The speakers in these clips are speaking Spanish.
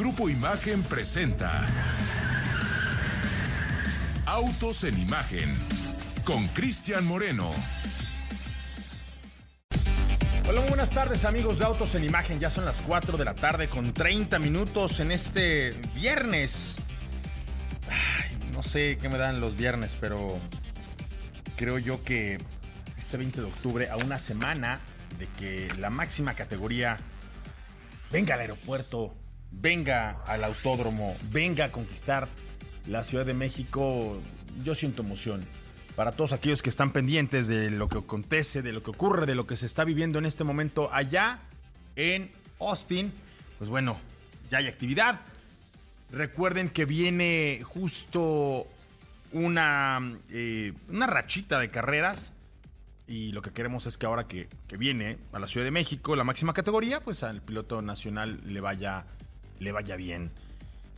Grupo Imagen presenta Autos en Imagen con Cristian Moreno. Hola, buenas tardes amigos de Autos en Imagen. Ya son las 4 de la tarde con 30 minutos en este viernes. No sé qué me dan los viernes, pero creo yo que este 20 de octubre, a una semana de que la máxima categoría venga al aeropuerto, venga al autódromo, venga a conquistar la Ciudad de México, yo siento emoción. Para todos aquellos que están pendientes de lo que acontece, de lo que ocurre, de lo que se está viviendo en este momento allá en Austin, pues bueno, ya hay actividad. Recuerden que viene justo una, eh, una rachita de carreras y lo que queremos es que ahora que, que, viene a la Ciudad de México, la máxima categoría, pues al piloto nacional le vaya le vaya bien.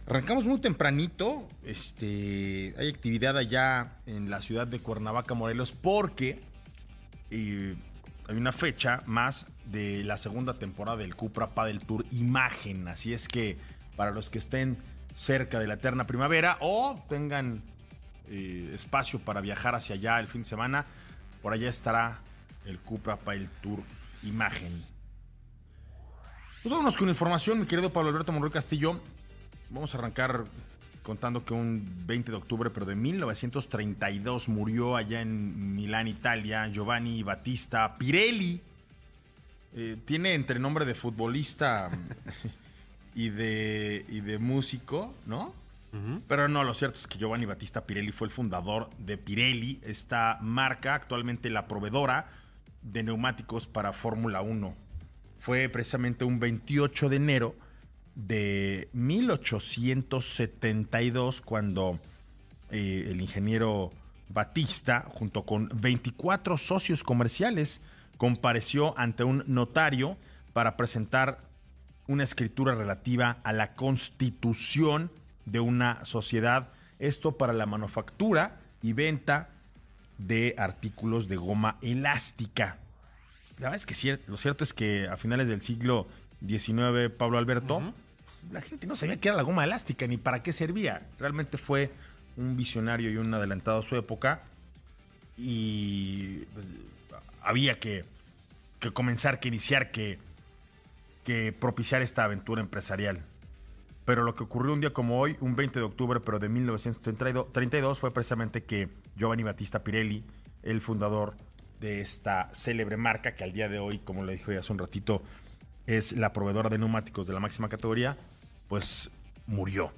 Arrancamos muy tempranito. Este, hay actividad allá en la ciudad de Cuernavaca, Morelos, porque hay una fecha más de la segunda temporada del Cupra Padel Tour Imagen. Así es que para los que estén cerca de la eterna primavera o tengan eh, espacio para viajar hacia allá el fin de semana, por allá estará el Cupra Padel Tour Imagen. Pues vámonos con información, mi querido Pablo Alberto Monroy Castillo. Vamos a arrancar contando que un 20 de octubre, pero de 1932, murió allá en Milán, Italia, Giovanni Battista Pirelli. Eh, tiene entre nombre de futbolista y, de, y de músico, ¿no? Uh -huh. Pero no, lo cierto es que Giovanni Battista Pirelli fue el fundador de Pirelli, esta marca, actualmente la proveedora de neumáticos para Fórmula 1 fue precisamente un 28 de enero de 1872 cuando eh, el ingeniero Batista, junto con 24 socios comerciales, compareció ante un notario para presentar una escritura relativa a la constitución de una sociedad, esto para la manufactura y venta de artículos de goma elástica. La verdad es que cier lo cierto es que a finales del siglo XIX, Pablo Alberto, uh -huh. la gente no sabía qué era la goma elástica ni para qué servía. Realmente fue un visionario y un adelantado a su época y pues, había que, que, comenzar, que iniciar, que, que propiciar esta aventura empresarial. Pero lo que ocurrió un día como hoy, un 20 de octubre, pero de 1932, fue precisamente que Giovanni Battista Pirelli, el fundador de esta célebre marca que al día de hoy, como le dije hace un ratito, es la proveedora de neumáticos de la máxima categoría, pues murió.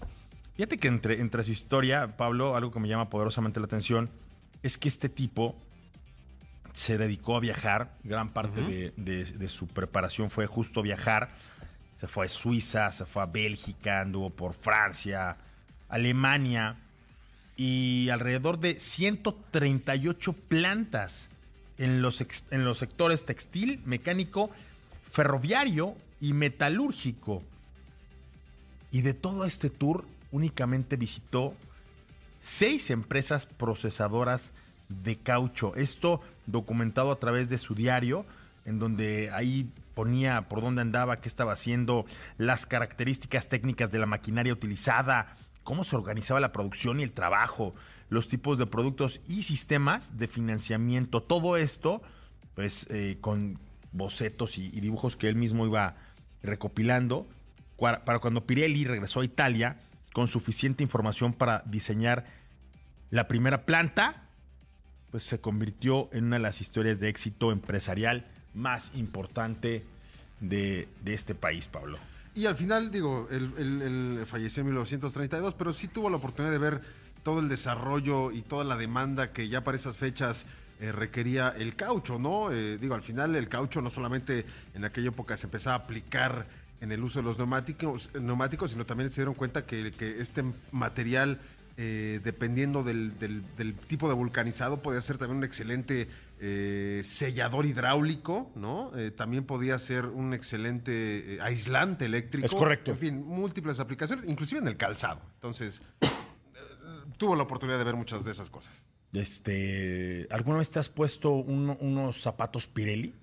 Fíjate que entre, entre su historia, Pablo, algo que me llama poderosamente la atención es que este tipo se dedicó a viajar, gran parte uh -huh. de, de, de, su preparación fue justo viajar, se fue a Suiza, se fue a Bélgica, anduvo por Francia, Alemania y alrededor de 138 plantas en los, en los sectores textil, mecánico, ferroviario y metalúrgico. Y de todo este tour únicamente visitó seis empresas procesadoras de caucho. Esto documentado a través de su diario, en donde ahí ponía por dónde andaba, qué estaba haciendo, las características técnicas de la maquinaria utilizada, cómo se organizaba la producción y el trabajo, los tipos de productos y sistemas de financiamiento. Todo esto, pues, eh, con bocetos y, dibujos que él mismo iba recopilando para cuando Pirelli regresó a Italia con suficiente información para diseñar la primera planta, pues se convirtió en una de las historias de éxito empresarial más importante de, de este país, Pablo. Y al final, digo, él, falleció en 1932, pero sí tuvo la oportunidad de ver todo el desarrollo y toda la demanda que ya para esas fechas eh, requería el caucho, ¿no? Eh, digo, al final el caucho no solamente en aquella época se empezaba a aplicar en el uso de los neumáticos, neumáticos sino también se dieron cuenta que, que este material, eh, dependiendo del, del- del tipo de vulcanizado, podía ser también un excelente sellador hidráulico, ¿no? También podía ser un excelente aislante eléctrico. Es correcto. En fin, múltiples aplicaciones, inclusive en el calzado. Entonces, tuvo la oportunidad de ver muchas de esas cosas. Este, ¿Alguna vez te has puesto un- unos zapatos Pirelli?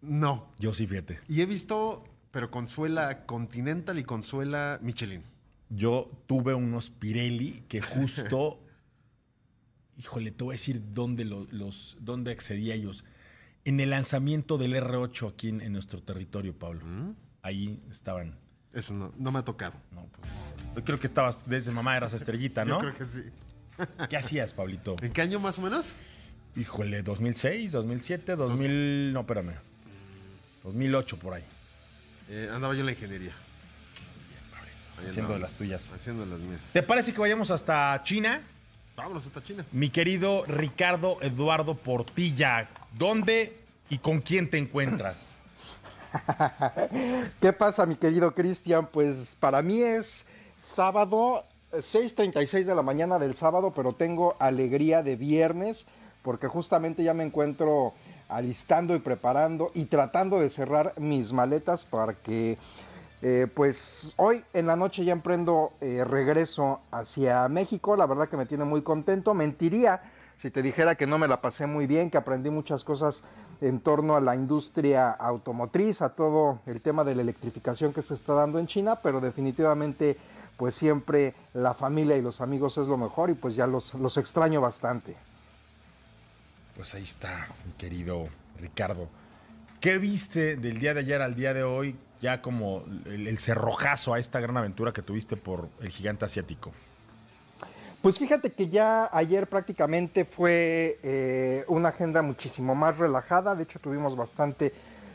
No. Yo sí, fíjate. Y he visto, pero con suela Continental y con suela Michelin. Yo tuve unos Pirelli que justo, híjole, te voy a decir dónde lo- los, dónde accedí a ellos. En el lanzamiento del R8 aquí en, en nuestro territorio, Pablo. Ahí estaban. Eso no, no me ha tocado. No, pues, yo creo que estabas desde mamá eras estrellita, ¿no? Yo creo que sí. ¿Qué hacías, Pablito? ¿En qué año más o menos? Híjole, 2006, 2007, 2000, no, espérame. 2008 por ahí, Eh, andaba yo en la ingeniería. Haciendo de andaba, las tuyas. Haciendo las mías. ¿Te parece que vayamos hasta China? Vámonos hasta China. Mi querido Ricardo Eduardo Portilla, ¿dónde y con quién te encuentras? ¿Qué pasa, mi querido Cristian? Pues para mí es sábado, eh, 6.36 de la mañana del sábado, pero tengo alegría de viernes, porque justamente ya me encuentro alistando y preparando y tratando de cerrar mis maletas para que, eh, pues hoy en la noche ya emprendo eh, regreso hacia México. La verdad que me tiene muy contento. Mentiría si te dijera que no me la pasé muy bien, que aprendí muchas cosas en torno a la industria automotriz, a todo el tema de la electrificación que se está dando en China, pero definitivamente pues siempre la familia y los amigos es lo mejor y pues ya los, los extraño bastante. Pues ahí está, mi querido Ricardo. ¿Qué viste del día de ayer al día de hoy, ya como el, el cerrojazo a esta gran aventura que tuviste por el gigante asiático? Pues fíjate que ya ayer prácticamente fue eh, una agenda muchísimo más relajada, de hecho tuvimos bastante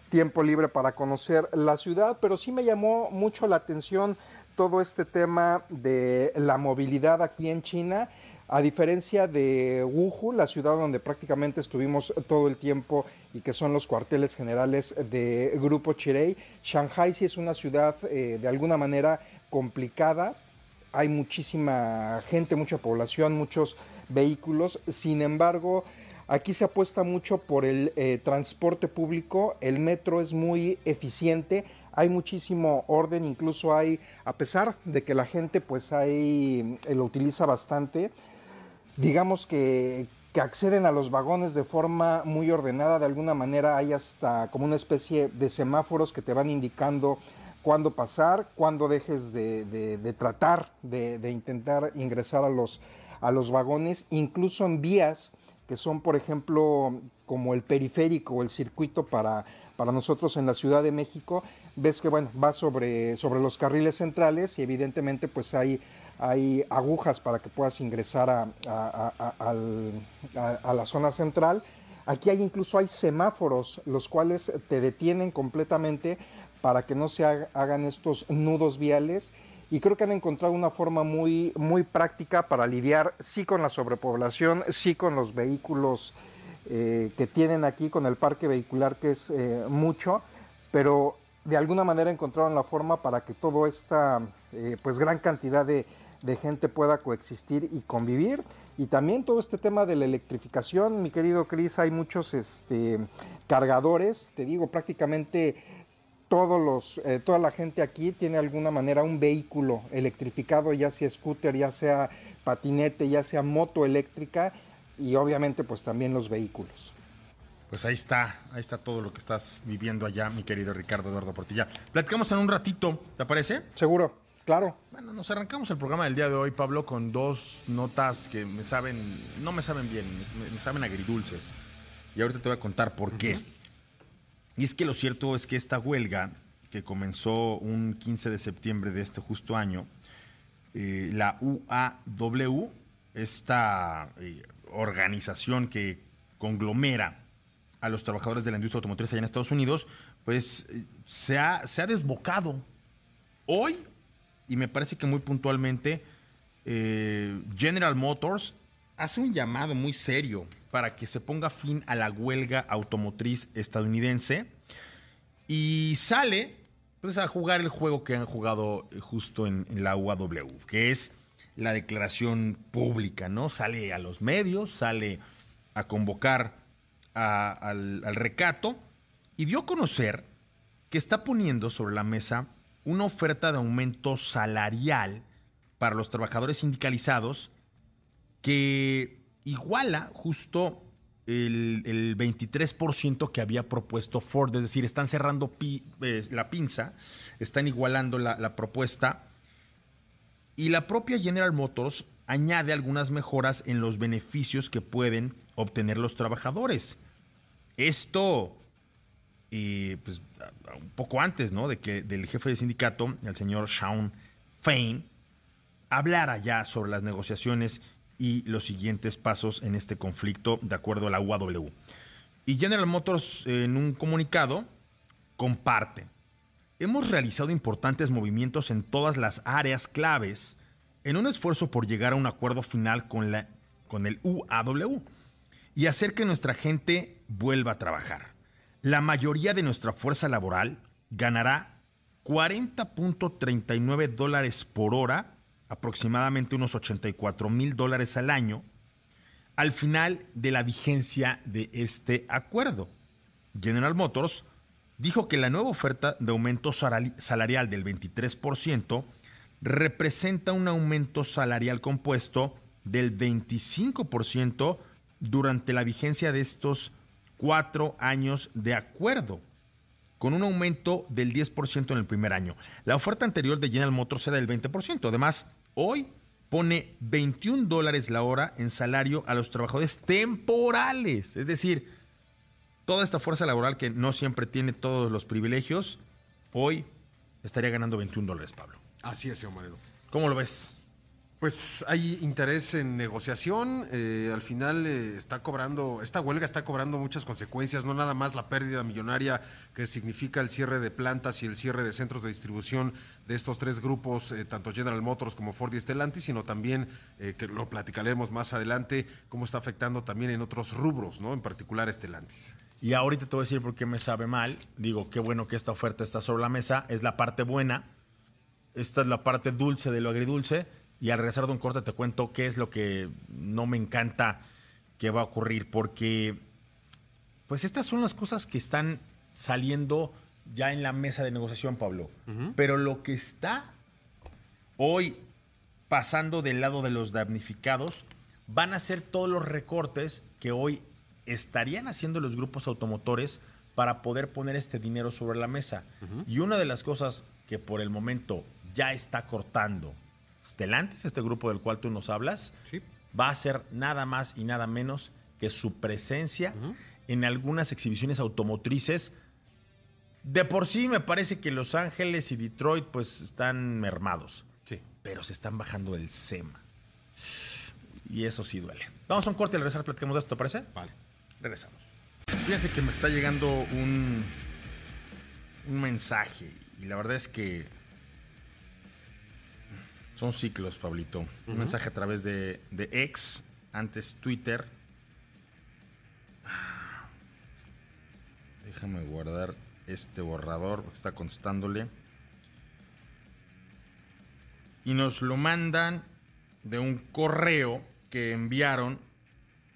tiempo libre para conocer la ciudad, pero sí me llamó mucho la atención todo este tema de la movilidad aquí en China, a diferencia de Wuhu, la ciudad donde prácticamente estuvimos todo el tiempo y que son los cuarteles generales de Grupo Chirei, Shanghai sí es una ciudad eh, de alguna manera complicada, hay muchísima gente, mucha población, muchos vehículos. Sin embargo, aquí se apuesta mucho por el eh, transporte público. El metro es muy eficiente. Hay muchísimo orden, incluso hay, a pesar de que la gente pues ahí eh, lo utiliza bastante, digamos que acceden a los vagones de forma muy ordenada. De alguna manera hay hasta como una especie de semáforos que te van indicando cuándo pasar, cuándo dejes de, de- tratar de, de intentar ingresar a los, a los vagones, incluso en vías que son, por ejemplo, como el periférico o el circuito para, para nosotros en la Ciudad de México, ves que bueno, va sobre, sobre los carriles centrales y evidentemente pues hay, hay agujas para que puedas ingresar a, a- a la zona central. Aquí hay incluso hay semáforos, los cuales te detienen completamente para que no se haga- hagan estos nudos viales y creo que han encontrado una forma muy, muy práctica para lidiar sí con la sobrepoblación, sí con los vehículos eh, que tienen aquí, con el parque vehicular que es eh, mucho, pero de alguna manera encontraron la forma para que toda esta eh, pues gran cantidad de, de gente pueda coexistir y convivir. Y también todo este tema de la electrificación, mi querido Cris, hay muchos este, cargadores, te digo, prácticamente todos los, eh, toda la gente aquí tiene de alguna manera un vehículo electrificado, ya sea scooter, ya sea patinete, ya sea moto eléctrica y obviamente pues también los vehículos. Pues ahí está, ahí está todo lo que estás viviendo allá, mi querido Ricardo Eduardo Portilla. Platicamos en un ratito, ¿te parece? Seguro, claro. Bueno, nos arrancamos el programa del día de hoy, Pablo, con dos notas que me saben, no me saben bien, me, me saben agridulces. Y ahorita te voy a contar por qué. Y es que lo cierto es que esta huelga, que comenzó un 15 de septiembre de este justo año, eh, la UAW, esta eh, organización que conglomera a los trabajadores de la industria automotriz allá en Estados Unidos, pues eh, se ha, se ha desbocado. Hoy, y me parece que muy puntualmente, General Motors hace un llamado muy serio para que se ponga fin a la huelga automotriz estadounidense y sale pues, a jugar el juego que han jugado eh, justo en, la UAW, que es la declaración pública, ¿no? Sale a los medios, sale a convocar al recato y dio a conocer que está poniendo sobre la mesa una oferta de aumento salarial para los trabajadores sindicalizados que iguala justo el, el 23% que había propuesto Ford, es decir, están cerrando eh, la pinza, están igualando la, propuesta y la propia General Motors añade algunas mejoras en los beneficios que pueden obtener los trabajadores. Esto, eh, pues, un poco antes, ¿no? De que del jefe de sindicato, el señor Sean Fain, hablara ya sobre las negociaciones y los siguientes pasos en este conflicto de acuerdo a la UAW. Y General Motors en un comunicado comparte. Hemos realizado importantes movimientos en todas las áreas claves en un esfuerzo por llegar a un acuerdo final con, la, con el UAW y hacer que nuestra gente vuelva a trabajar. La mayoría de nuestra fuerza laboral ganará 40.39 dólares por hora, aproximadamente unos 84 mil dólares al año, al final de la vigencia de este acuerdo. General Motors dijo que la nueva oferta de aumento salari- salarial del 23% representa un aumento salarial compuesto del 25% durante la vigencia de estos cuatro años de acuerdo, con un aumento del 10% en el primer año. La oferta anterior de General Motors era del 20%. Además, hoy pone 21 dólares la hora en salario a los trabajadores temporales. Es decir, toda esta fuerza laboral que no siempre tiene todos los privilegios, hoy estaría ganando 21 dólares, Pablo. Así es, señor. ¿Cómo lo ves? Pues hay interés en negociación. eh, al final eh, está cobrando, esta huelga está cobrando muchas consecuencias, no nada más la pérdida millonaria que significa el cierre de plantas y el cierre de centros de distribución de estos tres grupos, eh, tanto General Motors como Ford y Stellantis, sino también, que lo platicaremos más adelante, cómo está afectando también en otros rubros, ¿no? En particular Stellantis. Y ahorita te voy a decir por qué me sabe mal. Digo, qué bueno que esta oferta está sobre la mesa. Es la parte buena. Esta es la parte dulce de lo agridulce. Y al regresar de un corte te cuento qué es lo que no me encanta que va a ocurrir. Porque, pues estas son las cosas que están saliendo ya en la mesa de negociación, Pablo. Pero lo que está hoy pasando del lado de los damnificados van a ser todos los recortes que hoy estarían haciendo los grupos automotores para poder poner este dinero sobre la mesa. Y una de las cosas que por el momento ya está cortando Stellantis, este grupo del cual tú nos hablas, Sí. va a ser nada más y nada menos que su presencia en algunas exhibiciones automotrices. De por sí me parece que Los Ángeles y Detroit pues están mermados Sí. pero se están bajando del SEMA. Y eso sí duele. Vamos a un corte y al regresar platicamos de esto, ¿te parece? Vale. Regresamos. Fíjense que me está llegando un, un mensaje y la verdad es que son ciclos, Pablito. Un mensaje a través de, de X, antes Twitter. Déjame guardar este borrador, porque está contestándole. Y nos lo mandan de un correo que enviaron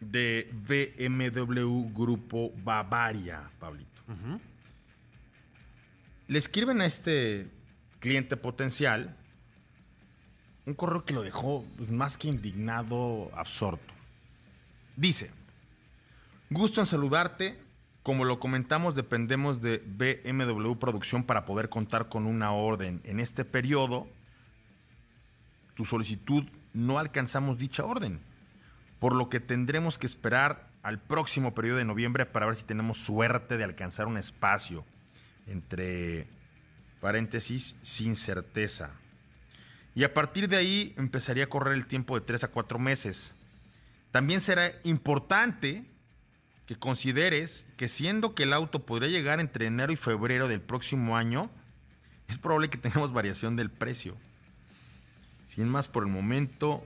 de BMW Grupo Bavaria, Pablito. Le escriben a este cliente potencial un correo que lo dejó pues, más que indignado, absorto. Dice, gusto en saludarte. Como lo comentamos, dependemos de BMW Producción para poder contar con una orden. En este periodo, tu solicitud no alcanzamos dicha orden, por lo que tendremos que esperar al próximo periodo de noviembre para ver si tenemos suerte de alcanzar un espacio entre paréntesis sin certeza. Y a partir de ahí empezaría a correr el tiempo de tres a cuatro meses. También será importante que consideres que siendo que el auto podría llegar entre enero y febrero del próximo año, es probable que tengamos variación del precio. Sin más por el momento,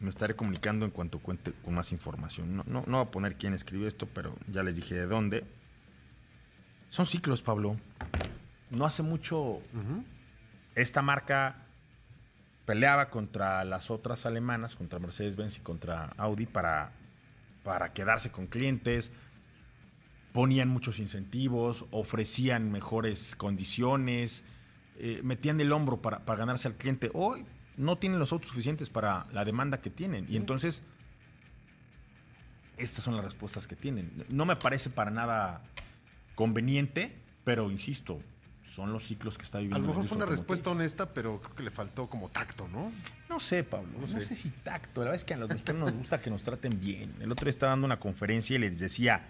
me estaré comunicando en cuanto cuente con más información. No, no, no voy a poner quién escribió esto, pero ya les dije de dónde. Son ciclos, Pablo. no hace mucho esta marca peleaba contra las otras alemanas, contra Mercedes-Benz y contra Audi para, para quedarse con clientes, ponían muchos incentivos, ofrecían mejores condiciones, eh, metían el hombro para, para ganarse al cliente. Hoy no tienen los autos suficientes para la demanda que tienen. Y entonces, estas son las respuestas que tienen. No me parece para nada conveniente, pero insisto, son los ciclos que está A viviendo. lo la mejor fue una respuesta honesta, pero creo que le faltó como tacto, ¿no? No sé, Pablo. No, sé. si tacto. La verdad es que a los mexicanos nos gusta que nos traten bien. El otro día estaba dando una conferencia y les decía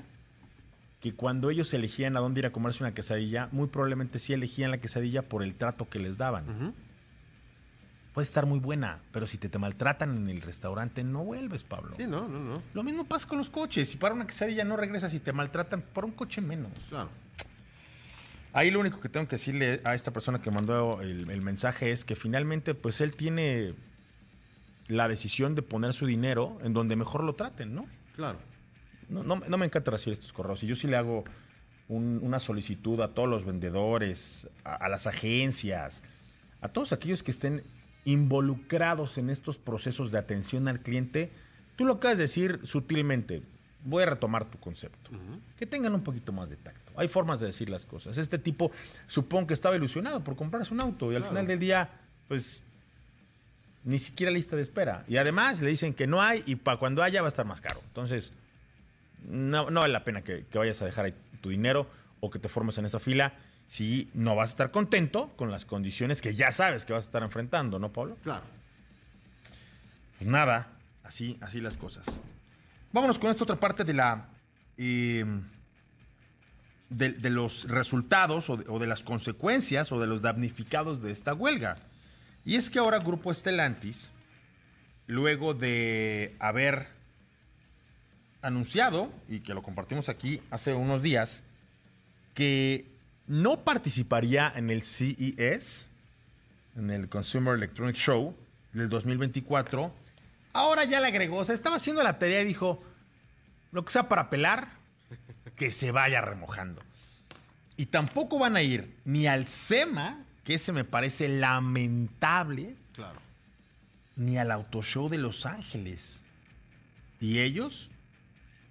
que cuando ellos elegían a dónde ir a comerse una quesadilla, muy probablemente sí elegían la quesadilla por el trato que les daban. Puede estar muy buena, pero si te, te maltratan en el restaurante, no vuelves, Pablo. Sí, no, no, no. Lo mismo pasa con los coches. Si para una quesadilla no regresas y te maltratan, para un coche menos. Claro. Ahí lo único que tengo que decirle a esta persona que mandó el, el mensaje es que finalmente, pues él tiene la decisión de poner su dinero en donde mejor lo traten, ¿no? Claro. No, no- no me encanta recibir estos correos. Y yo sí le hago un- una solicitud a todos los vendedores, a, a las agencias, a todos aquellos que estén involucrados en estos procesos de atención al cliente. Tú lo acabas de decir sutilmente. Voy a retomar tu concepto. Que tengan un poquito más de tacto. Hay formas de decir las cosas. Este tipo, supongo que estaba ilusionado por comprarse un auto y al final del día, pues ni siquiera lista de espera. Y además le dicen que no hay y para cuando haya va a estar más caro. Entonces, no, no vale la pena que, que vayas a dejar ahí tu dinero o que te formes en esa fila si no vas a estar contento con las condiciones que ya sabes que vas a estar enfrentando, ¿no, Pablo? Claro. Pues nada, así, así las cosas. Vámonos con esta otra parte de la. de, los resultados o de las consecuencias o de los damnificados de esta huelga. Y es que ahora Grupo Estelantis, luego de haber anunciado, y que lo compartimos aquí hace unos días, que no participaría en el CES, en el Consumer Electronic Show del 2024, ahora ya le agregó, o sea, estaba haciendo la tarea y dijo, lo que sea para pelar, que se vaya remojando. Y tampoco van a ir ni al SEMA, que ese me parece lamentable, Claro. ni al Auto Show de Los Ángeles. Y ellos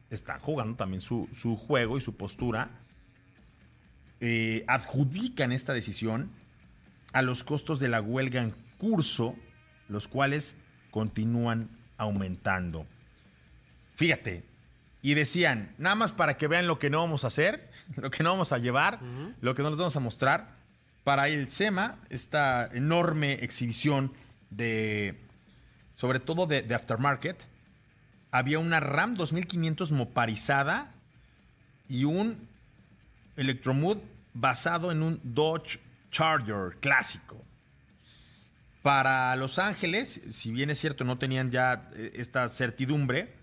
están jugando también su, su juego y su postura. eh, adjudican esta decisión a los costos de la huelga en curso, los cuales continúan aumentando. Fíjate, y decían, nada más para que vean lo que no vamos a hacer, lo que no vamos a llevar, lo que no les vamos a mostrar, para el SEMA, esta enorme exhibición de, sobre todo de, de aftermarket, había una RAM 2500 moparizada y un Electromood basado en un Dodge Charger clásico. Para Los Ángeles, si bien es cierto, no tenían ya eh, esta certidumbre,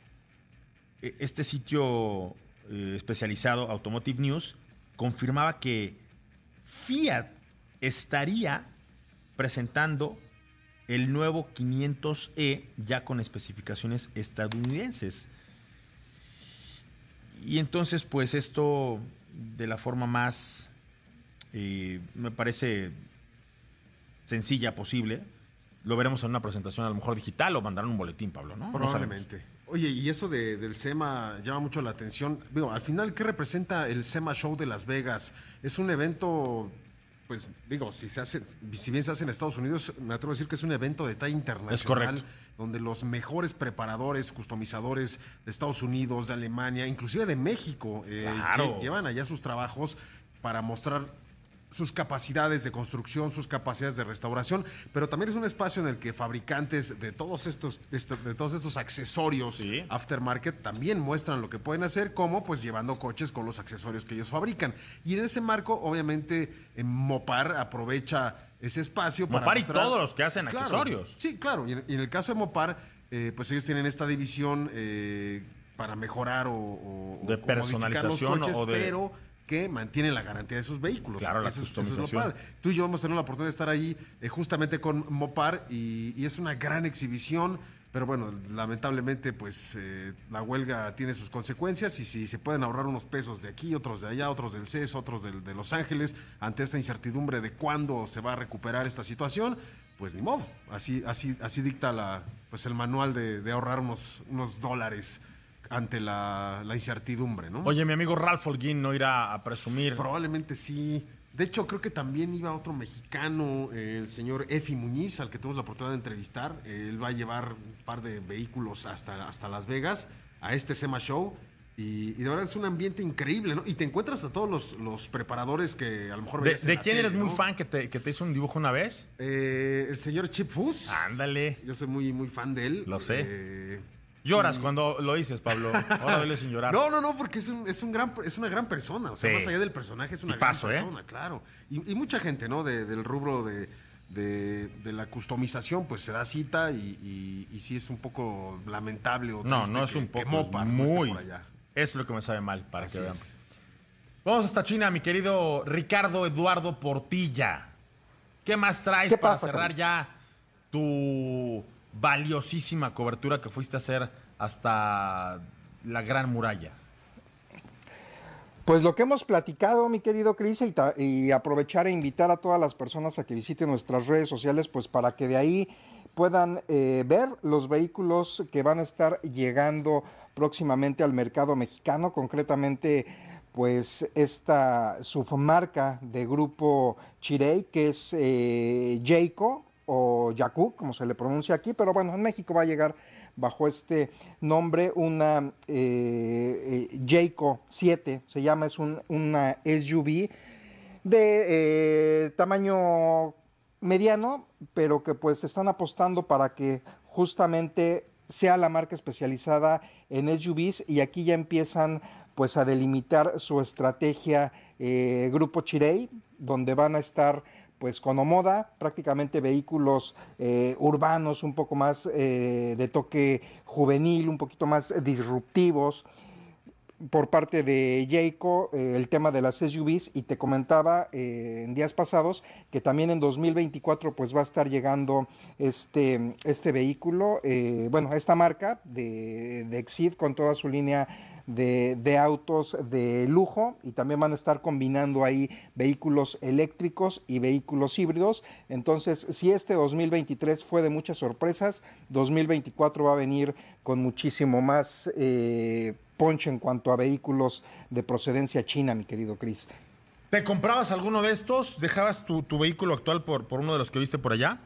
eh, este sitio eh, especializado Automotive News confirmaba que Fiat estaría presentando el nuevo 500E ya con especificaciones estadounidenses. Y entonces, pues esto de la forma más, me parece sencilla posible, lo veremos en una presentación a lo mejor digital o mandarán un boletín, Pablo, ¿no? Probablemente. Oye, y eso de- del SEMA llama mucho la atención. Digo, al final, ¿qué representa el SEMA Show de Las Vegas? Es un evento, pues, digo, si se hace, si bien se hace en Estados Unidos, me atrevo a decir que es un evento de talla internacional. correcto. Donde los mejores preparadores, customizadores de Estados Unidos, de Alemania, inclusive de México, eh, Claro. llevan allá sus trabajos para mostrar sus capacidades de construcción, sus capacidades de restauración, pero también es un espacio en el que fabricantes de todos estos, est- de todos estos accesorios Sí. aftermarket también muestran lo que pueden hacer, como pues llevando coches con los accesorios que ellos fabrican. Y en ese marco, obviamente, eh, Mopar aprovecha ese espacio para Mopar y mostrar- todos los que hacen Claro. accesorios. Sí, claro. Y en, y en el caso de Mopar, eh, pues ellos tienen esta división eh, para mejorar o, o- De o modificar los personalización coches, o de- pero que mantienen la garantía de sus vehículos. Claro, la eso, es, eso es lo padre. Tú y yo hemos tenido la oportunidad de estar ahí eh, justamente con Mopar y, y es una gran exhibición. Pero bueno, lamentablemente, pues eh, la huelga tiene sus consecuencias y si se pueden ahorrar unos pesos de aquí, otros de allá, otros del CES, otros del- de Los Ángeles, ante esta incertidumbre de cuándo se va a recuperar esta situación, pues ni modo. Así, así, así dicta la, pues el manual de, de ahorrar unos, unos dólares ante la, la incertidumbre, ¿no? Oye, mi amigo Ralph Holguín no irá a presumir. Probablemente sí. De hecho, creo que también iba otro mexicano, eh, el señor Efi Muñiz, al que tuvimos la oportunidad de entrevistar. Él va a llevar un par de vehículos hasta, hasta Las Vegas a este SEMA Show. Y, y de verdad es un ambiente increíble, ¿no? Y te encuentras a todos los, los preparadores que a lo mejor ¿De, de quién tele, eres muy fan que te, que te hizo un dibujo una vez? Eh, el señor Chip Foose. Ándale. Yo soy muy, muy fan de él. Lo sé. Eh, Lloras cuando lo dices, Pablo. Ahora duele sin llorar. No, no, no, porque es, un, es, un gran, es una gran persona. O sea, Sí. más allá del personaje, es una Y paso, gran ¿eh? persona, claro. Y, y mucha gente, ¿no? De- del rubro de, de, de la customización, pues se da cita y, y, y sí es un poco lamentable o No, triste no es que- un poco, es Mopar no esté muy. por allá. Es lo que me sabe mal, para Así que vean. es. Vamos hasta China, mi querido Ricardo Eduardo Portilla. ¿Qué más traes ¿Qué para pasa, cerrar Carlos? ya tu valiosísima cobertura que fuiste a hacer hasta la Gran Muralla? Pues lo que hemos platicado, mi querido Cris, y, aprovechar e invitar a todas las personas a que visiten nuestras redes sociales, pues para que de ahí puedan eh, ver los vehículos que van a estar llegando próximamente al mercado mexicano, concretamente pues esta submarca de grupo Chirey, que es eh, Jayco o Yaku, como se le pronuncia aquí, pero bueno, en México va a llegar bajo este nombre una eh, eh, Jayco 7, se llama, es un- una SUV de eh, tamaño mediano, pero que pues están apostando para que justamente sea la marca especializada en SUVs y aquí ya empiezan pues a delimitar su estrategia eh, Grupo Chirey, donde van a estar pues con Omoda, prácticamente vehículos eh, urbanos un poco más eh, de toque juvenil, un poquito más disruptivos, por parte de Jayco eh, el tema de las SUVs y te comentaba en días pasados que también en 2024 pues va a estar llegando este, este vehículo, eh, bueno, esta marca de, de con toda su línea de, de autos de lujo y también van a estar combinando ahí vehículos eléctricos y vehículos híbridos. Entonces, si este 2023 fue de muchas sorpresas, 2024 va a venir con muchísimo más eh, ponche en cuanto a vehículos de procedencia china, mi querido Chris. ¿Te comprabas alguno de estos? ¿Dejabas tu, tu vehículo actual por, por uno de los que viste por allá?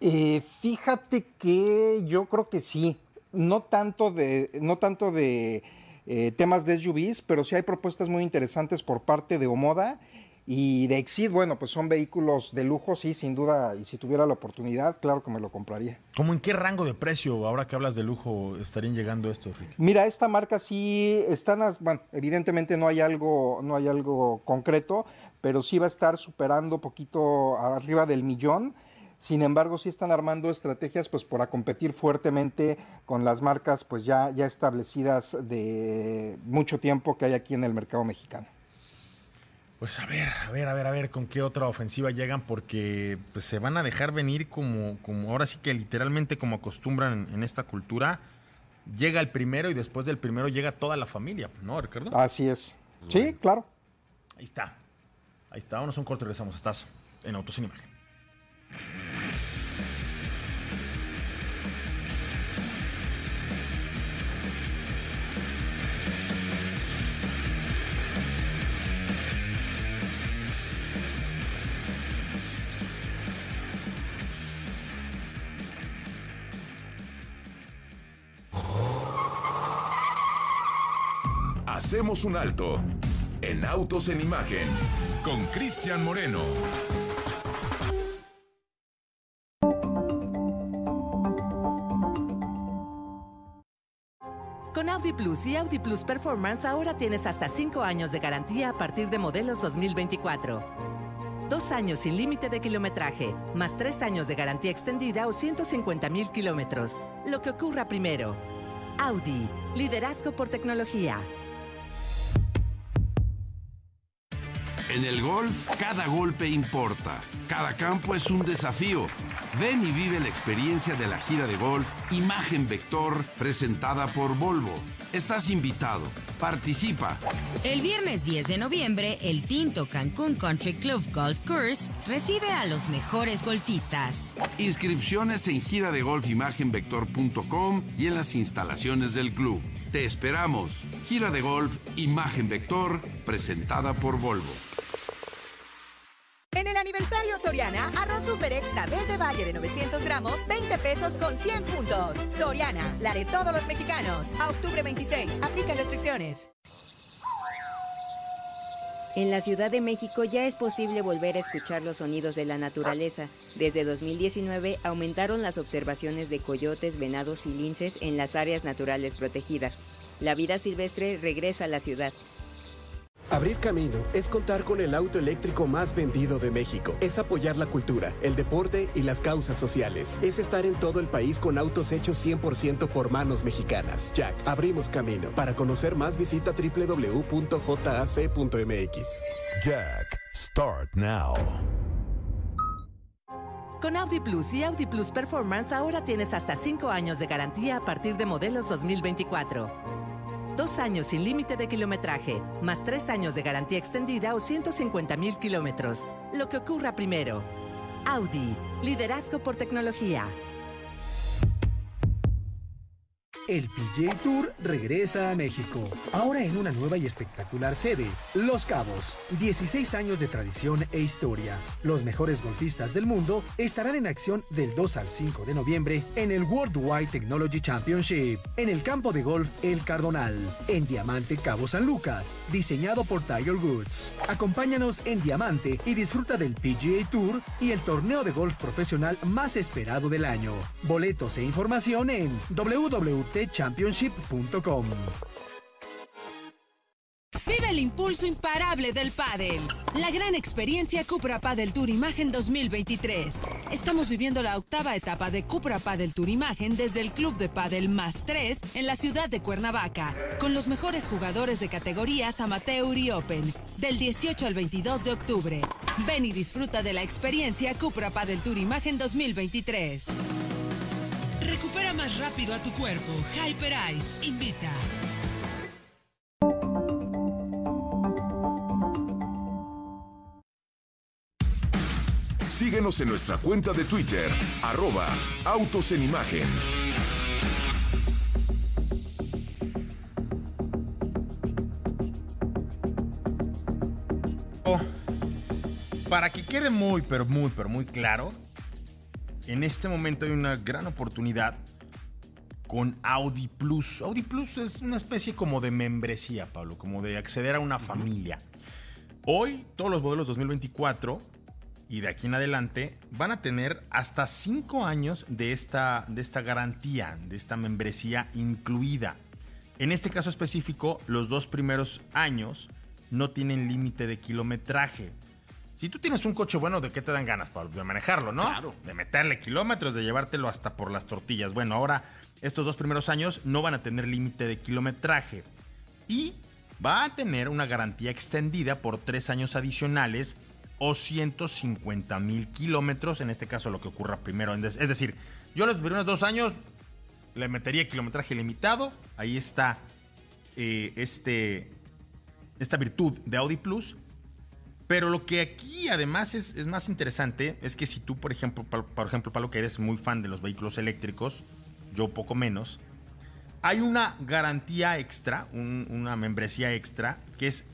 Eh, fíjate que yo creo que sí, no tanto de, no tanto de eh, temas de SUVs, pero sí hay propuestas muy interesantes por parte de Omoda y de Exid. Bueno, pues son vehículos de lujo, sí, sin duda, y si tuviera la oportunidad, claro que me lo compraría. ¿Cómo en qué rango de precio, ahora que hablas de lujo, estarían llegando estos, Ricky? Mira, esta marca sí están, bueno, evidentemente no hay algo, no hay algo concreto, pero sí va a estar superando poquito arriba del millón. Sin embargo, sí están armando estrategias pues para competir fuertemente con las marcas pues ya, ya establecidas de mucho tiempo que hay aquí en el mercado mexicano. Pues a ver, a ver, a ver, a ver con qué otra ofensiva llegan, porque pues, se van a dejar venir como, como ahora sí que literalmente como acostumbran en, en esta cultura. Llega el primero y después del primero llega toda la familia, ¿no, Ricardo? Así es. Sí, claro. Ahí está. Ahí está. Vamos a un corte y regresamos. Estás en Autos en Imagen. Hacemos un alto en Autos en Imagen con Cristian Moreno. Audi Plus y Audi Plus Performance ahora tienes hasta 5 años de garantía a partir de modelos 2024. Dos años sin límite de kilometraje, más tres años de garantía extendida o 150 mil kilómetros. Lo que ocurra primero. Audi, liderazgo por tecnología. En el golf, cada golpe importa. Cada campo es un desafío. Ven y vive la experiencia de la gira de golf Imagen Vector presentada por Volvo. Estás invitado. Participa. El viernes 10 de noviembre, el Tinto Cancún Country Club Golf Course recibe a los mejores golfistas. Inscripciones en giradegolfimagenvector.com y en las instalaciones del club. Te esperamos. Gira de golf Imagen Vector presentada por Volvo. Aniversario Soriana, arroz super extra verde valle de 900 gramos, 20 pesos con 100 puntos. Soriana, la de todos los mexicanos. A octubre 26, aplica restricciones. En la Ciudad de México ya es posible volver a escuchar los sonidos de la naturaleza. Desde 2019 aumentaron las observaciones de coyotes, venados y linces en las áreas naturales protegidas. La vida silvestre regresa a la ciudad. Abrir camino es contar con el auto eléctrico más vendido de México. Es apoyar la cultura, el deporte y las causas sociales. Es estar en todo el país con autos hechos 100% por manos mexicanas. Jack, abrimos camino. Para conocer más visita www.jac.mx. Jack, start now. Con Audi Plus y Audi Plus Performance ahora tienes hasta 5 años de garantía a partir de modelos 2024. Dos años sin límite de kilometraje, más tres años de garantía extendida o 150 mil kilómetros. Lo que ocurra primero. Audi, liderazgo por tecnología. El PJ Tour regresa a México, ahora en una nueva y espectacular sede, Los Cabos. 16 años de tradición e historia. Los mejores golfistas del mundo estarán en acción del 2 al 5 de noviembre en el Worldwide Technology Championship, en el campo de golf El Cardonal, en Diamante Cabo San Lucas, diseñado por Tiger Woods. Acompáñanos en Diamante y disfruta del PGA Tour y el torneo de golf profesional más esperado del año. Boletos e información en www championship.com. Vive el impulso imparable del pádel. La gran experiencia Cupra Padel Tour Imagen 2023. Estamos viviendo la octava etapa de Cupra Padel Tour Imagen desde el Club de Padel Más 3 en la ciudad de Cuernavaca, con los mejores jugadores de categorías Amateur y Open, del 18 al 22 de octubre. Ven y disfruta de la experiencia Cupra Padel Tour Imagen 2023. Recupera más rápido a tu cuerpo. Hyper Ice invita. Síguenos en nuestra cuenta de Twitter, arroba Autos en Imagen. Oh, para que quede muy, pero muy, pero muy claro, en este momento hay una gran oportunidad con Audi Plus. Audi Plus es una especie como de membresía, Pablo, como de acceder a una familia. Hoy todos los modelos 2024 y de aquí en adelante van a tener hasta 5 años de esta, de esta garantía, de esta membresía incluida. En este caso específico, los dos primeros años no tienen límite de kilometraje. Si tú tienes un coche bueno, ¿de qué te dan ganas, Pablo? De manejarlo, ¿no? Claro. De meterle kilómetros, de llevártelo hasta por las tortillas. Bueno, ahora estos dos primeros años no van a tener límite de kilometraje. Y va a tener una garantía extendida por tres años adicionales o 150 mil kilómetros. En este caso, lo que ocurra primero. Es decir, yo los primeros dos años le metería kilometraje limitado. Ahí está eh, este, esta virtud de Audi Plus pero lo que aquí además es, más interesante es que si tú, por ejemplo, por ejemplo, Pablo, que eres muy fan de los vehículos eléctricos, yo poco menos, hay una garantía extra, una membresía extra, que es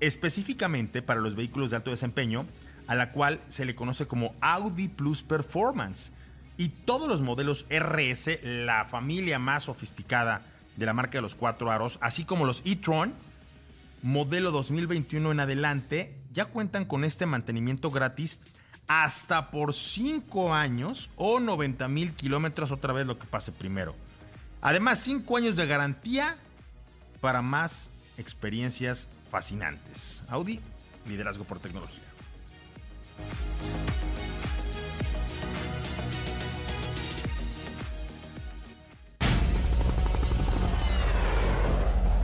específicamente para los vehículos de alto desempeño, a la cual se le conoce como Audi Plus Performance. Y todos los modelos RS, la familia más sofisticada de la marca de los cuatro aros, así como los e-tron, modelo 2021 en adelante, ya cuentan con este mantenimiento gratis hasta por 5 años o 90 mil kilómetros, otra vez lo que pase primero. Además, 5 años de garantía para más experiencias fascinantes. Audi, liderazgo por tecnología.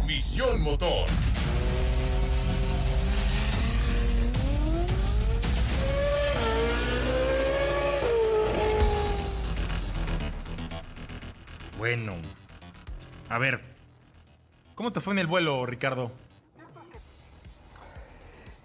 Misión Motor. Bueno. A ver. ¿Cómo te fue en el vuelo, Ricardo?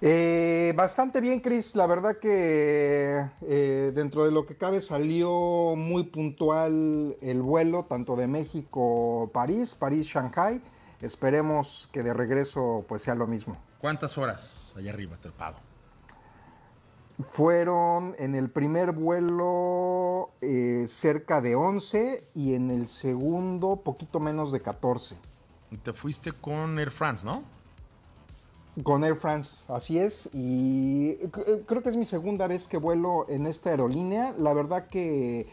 Eh, bastante bien, Chris. La verdad que eh, dentro de lo que cabe salió muy puntual el vuelo, tanto de México París, París Shanghai. Esperemos que de regreso pues sea lo mismo. ¿Cuántas horas allá arriba te pago? Fueron en el primer vuelo eh, cerca de 11 y en el segundo poquito menos de 14. Te fuiste con Air France, ¿no? Con Air France, así es. Y creo que es mi segunda vez que vuelo en esta aerolínea. La verdad que,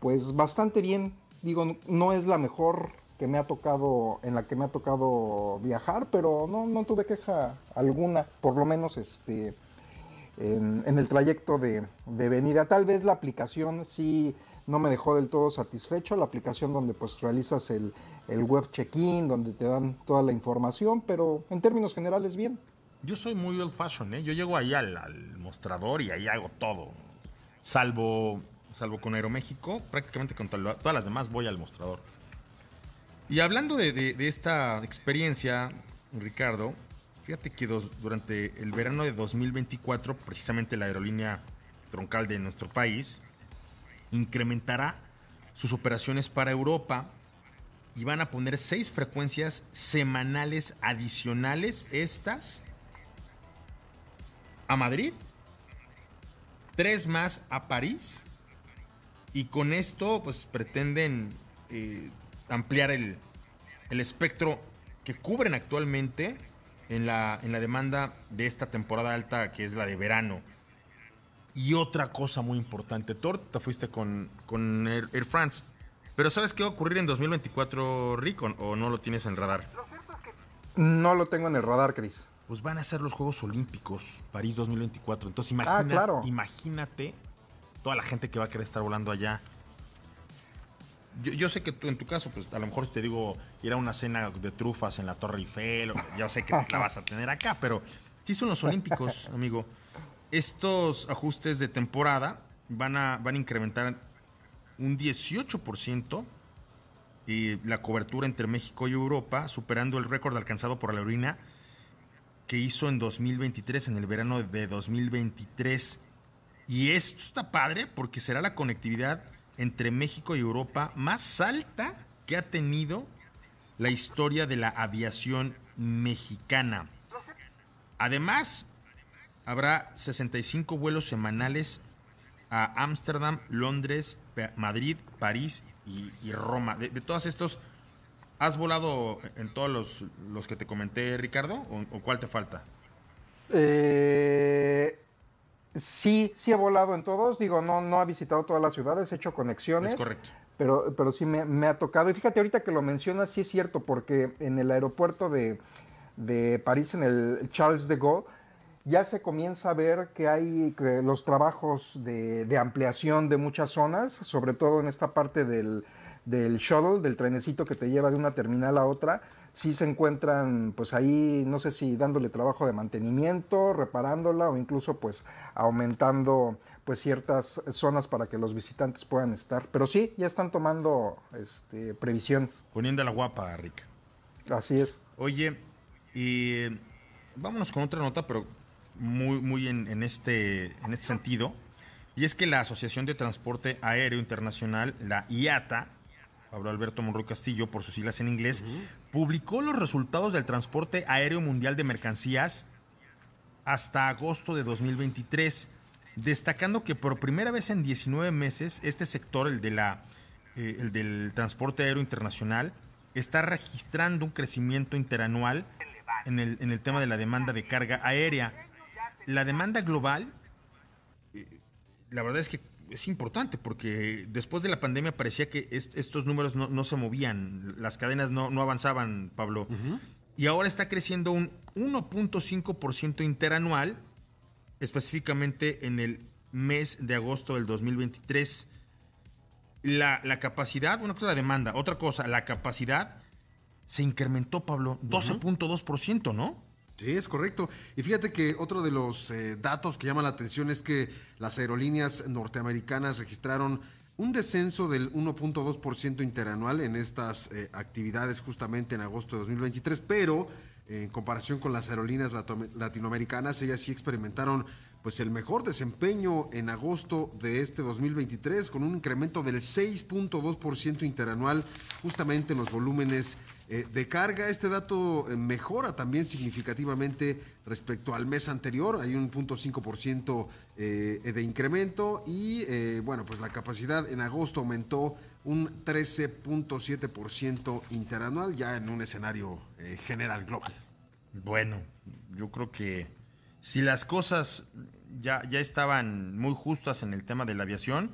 pues bastante bien. Digo, no es la mejor que me ha tocado, en la que me ha tocado viajar, pero no, no tuve queja alguna, por lo menos este, en, el trayecto de, de. Tal vez la aplicación sí no me dejó del todo satisfecho, la aplicación donde pues realizas el, el web check-in, donde te dan toda la información, pero en términos generales bien. Yo soy muy old fashion, ¿eh? Yo llego ahí al, mostrador y ahí hago todo. Salvo, salvo con Aeroméxico, prácticamente con todas las demás voy al mostrador. Y hablando de, esta experiencia, Ricardo, fíjate que durante el verano de 2024, precisamente la aerolínea troncal de nuestro país incrementará sus operaciones para Europa y van a poner seis frecuencias semanales adicionales, estas a Madrid, tres más a París, y con esto pues pretenden eh, ampliar el, el, espectro que cubren actualmente en la, en la demanda de esta temporada alta que es la de verano. Y otra cosa muy importante, Thor, te fuiste con, con Air France. Pero ¿sabes qué va a ocurrir en 2024, Rick, o no lo tienes en el radar? No lo tengo en el radar, Chris. Pues van a ser los Juegos Olímpicos, París 2024. Entonces ah, imagínate toda la gente que va a querer estar volando allá. Yo, sé que tú, en tu caso, pues a lo mejor te digo ir a una cena de trufas en la Torre Eiffel, ya sé que la vas a tener acá, pero sí son los Olímpicos, amigo. Estos ajustes de temporada van a, van a incrementar un 18% y la cobertura entre México y Europa, superando el récord alcanzado por la orina que hizo en 2023, en el verano de 2023. Y esto está padre porque será la conectividad entre México y Europa más alta que ha tenido la historia de la aviación mexicana. Además, habrá 65 vuelos semanales a Ámsterdam, Londres, Madrid, París y, Roma. De, todos estos, ¿has volado en todos los, los que te comenté, Ricardo? ¿O, cuál te falta? Eh, sí, sí he volado en todos. Digo, no, no he visitado todas las ciudades, he hecho conexiones. Es correcto. Pero, pero sí me, me ha tocado. Y fíjate, ahorita que lo mencionas, sí es cierto, porque en el aeropuerto de, de París, en el Charles de Gaulle, ya se comienza a ver que hay los trabajos de, ampliación de muchas zonas, sobre todo en esta parte del, shuttle, del trenecito que te lleva de una terminal a otra, sí se encuentran pues ahí, no sé si dándole trabajo de mantenimiento, reparándola o incluso pues aumentando pues ciertas zonas para que los visitantes puedan estar. Pero sí, ya están tomando este, previsiones. Poniendo la guapa, Rick. Así es. Oye, y vámonos con otra nota, pero muy, muy en, este, en este sentido, y es que la Asociación de Transporte Aéreo Internacional, la IATA, Pablo Alberto Monroy Castillo, por sus siglas en inglés, publicó los resultados del transporte aéreo mundial de mercancías hasta agosto de 2023, destacando que por primera vez en 19 meses este sector, el, de la, eh, el del transporte aéreo internacional, está registrando un crecimiento interanual en el, en el tema de la demanda de carga aérea. La demanda global, eh, la verdad es que es importante porque después de la pandemia parecía que estos números no, se movían, las cadenas no, avanzaban, Pablo. Y ahora está creciendo un 1.5% interanual, específicamente en el mes de agosto del 2023. La, la capacidad, una cosa la demanda, otra cosa, la capacidad se incrementó, Pablo, 12.2%, ¿no? Sí, es correcto. Y fíjate que otro de los eh, datos que llama la atención es que las aerolíneas norteamericanas registraron un descenso del 1.2% interanual en estas eh, actividades justamente en agosto de 2023, pero en comparación con las aerolíneas latinoamericanas, ellas sí experimentaron pues el mejor desempeño en agosto de este 2023 con un incremento del 6.2% interanual justamente en los volúmenes eh, de carga. Este dato eh, mejora también significativamente respecto al mes anterior. Hay un 0.5% eh, de incremento y bueno, pues la capacidad en agosto aumentó un 13.7% interanual ya en un escenario general global. Bueno, yo creo que si las cosas ya, ya estaban muy justas en el tema de la aviación,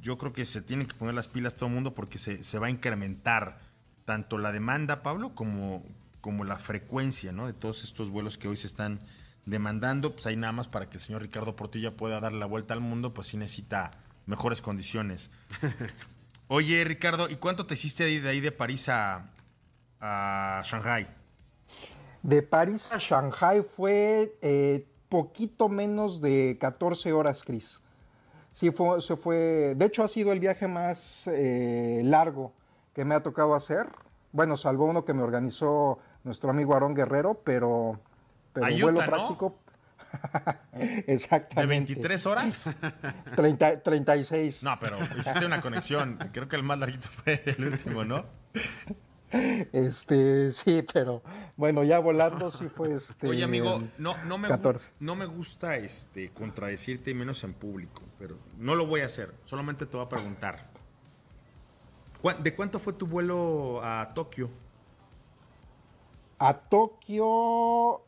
yo creo que se tienen que poner las pilas todo el mundo porque se, se va a incrementar tanto la demanda, Pablo, como, como la frecuencia ¿no? de todos estos vuelos que hoy se están demandando. Pues ahí nada más para que el señor Ricardo Portilla pueda dar la vuelta al mundo, pues sí necesita mejores condiciones. Oye, Ricardo, ¿y cuánto te hiciste de ahí de París a, a Shanghai? De París a Shanghai fue eh, poquito menos de 14 horas, Cris. Sí, fue, se fue. De hecho, ha sido el viaje más eh, largo que me ha tocado hacer. Bueno, salvo uno que me organizó nuestro amigo Aarón Guerrero, pero, pero vuelo práctico. Exactamente. ¿De 23 horas? 30, 36. No, pero hiciste una conexión. Creo que el más larguito fue el último, ¿no? Este, sí, pero bueno, ya volando sí fue este. Oye, amigo, no, no, me, no me gusta este contradecirte menos en público, pero no lo voy a hacer. Solamente te voy a preguntar. ¿De cuánto fue tu vuelo a Tokio? A Tokio,